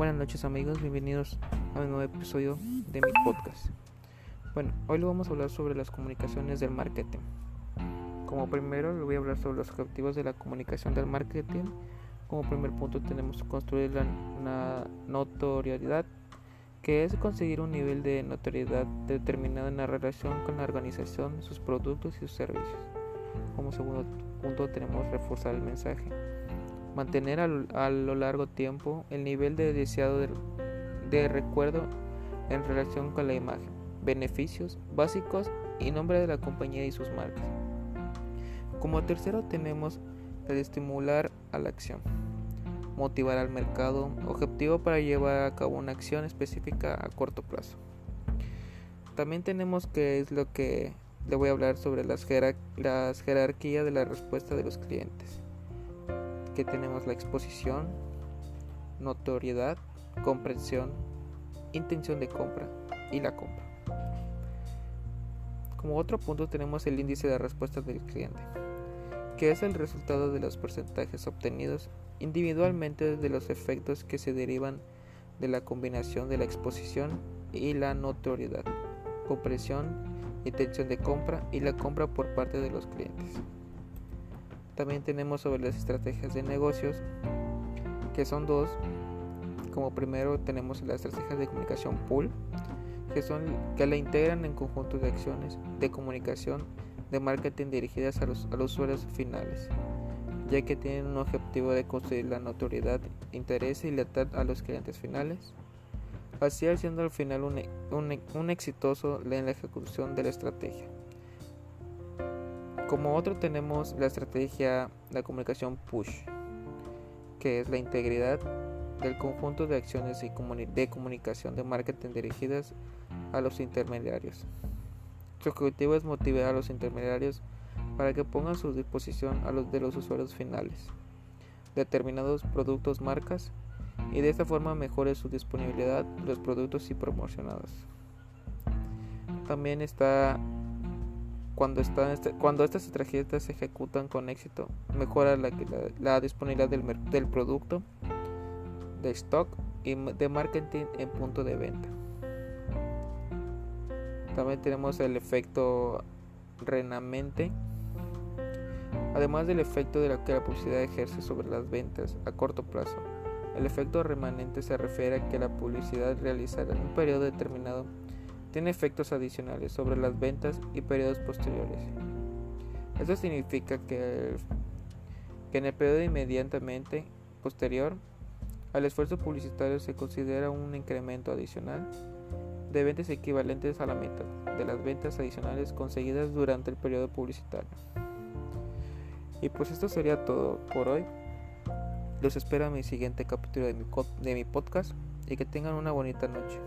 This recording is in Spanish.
Buenas noches amigos, bienvenidos a un nuevo episodio de mi podcast. Bueno, hoy lo vamos a hablar sobre las comunicaciones del marketing. Como primero, le voy a hablar sobre los objetivos de la comunicación del marketing. Como primer punto tenemos construir la notoriedad, que es conseguir un nivel de notoriedad determinado en la relación con la organización, sus productos y sus servicios. Como segundo punto tenemos reforzar el mensaje mantener a lo largo tiempo el nivel de deseado de, recuerdo en relación con la imagen, beneficios básicos y nombre de la compañía y sus marcas. Como tercero tenemos el estimular a la acción, motivar al mercado, objetivo para llevar a cabo una acción específica a corto plazo. También tenemos que es lo que le voy a hablar sobre las, jerarquías de la respuesta de los clientes que tenemos la exposición, notoriedad, comprensión, intención de compra y la compra. Como otro punto tenemos el índice de respuesta del cliente, que es el resultado de los porcentajes obtenidos individualmente de los efectos que se derivan de la combinación de la exposición y la notoriedad, comprensión, intención de compra y la compra por parte de los clientes. También tenemos sobre las estrategias de negocios, que son dos. Como primero tenemos las estrategias de comunicación pool, que son que la integran en conjunto de acciones de comunicación de marketing dirigidas a los, usuarios finales, ya que tienen un objetivo de construir la notoriedad, interés y lealtad a los clientes finales, así haciendo al final un, un, un exitoso en la ejecución de la estrategia. Como otro tenemos la estrategia de comunicación push, que es la integridad del conjunto de acciones de comunicación de marketing dirigidas a los intermediarios. Su objetivo es motivar a los intermediarios para que pongan a su disposición a los de los usuarios finales determinados productos marcas y de esta forma mejore su disponibilidad los productos y promocionados. También está cuando, este, cuando estas estrategias se ejecutan con éxito, mejora la, disponibilidad del, del, producto, de stock y de marketing en punto de venta. También tenemos el efecto renamente, además del efecto de la que la publicidad ejerce sobre las ventas a corto plazo. El efecto remanente se refiere a que la publicidad realizada en un periodo determinado tiene efectos adicionales sobre las ventas y periodos posteriores. Esto significa que, en el periodo inmediatamente posterior al esfuerzo publicitario se considera un incremento adicional de ventas equivalentes a la mitad de las ventas adicionales conseguidas durante el periodo publicitario. Y pues esto sería todo por hoy. Los espero en mi siguiente capítulo de de mi podcast y que tengan una bonita noche.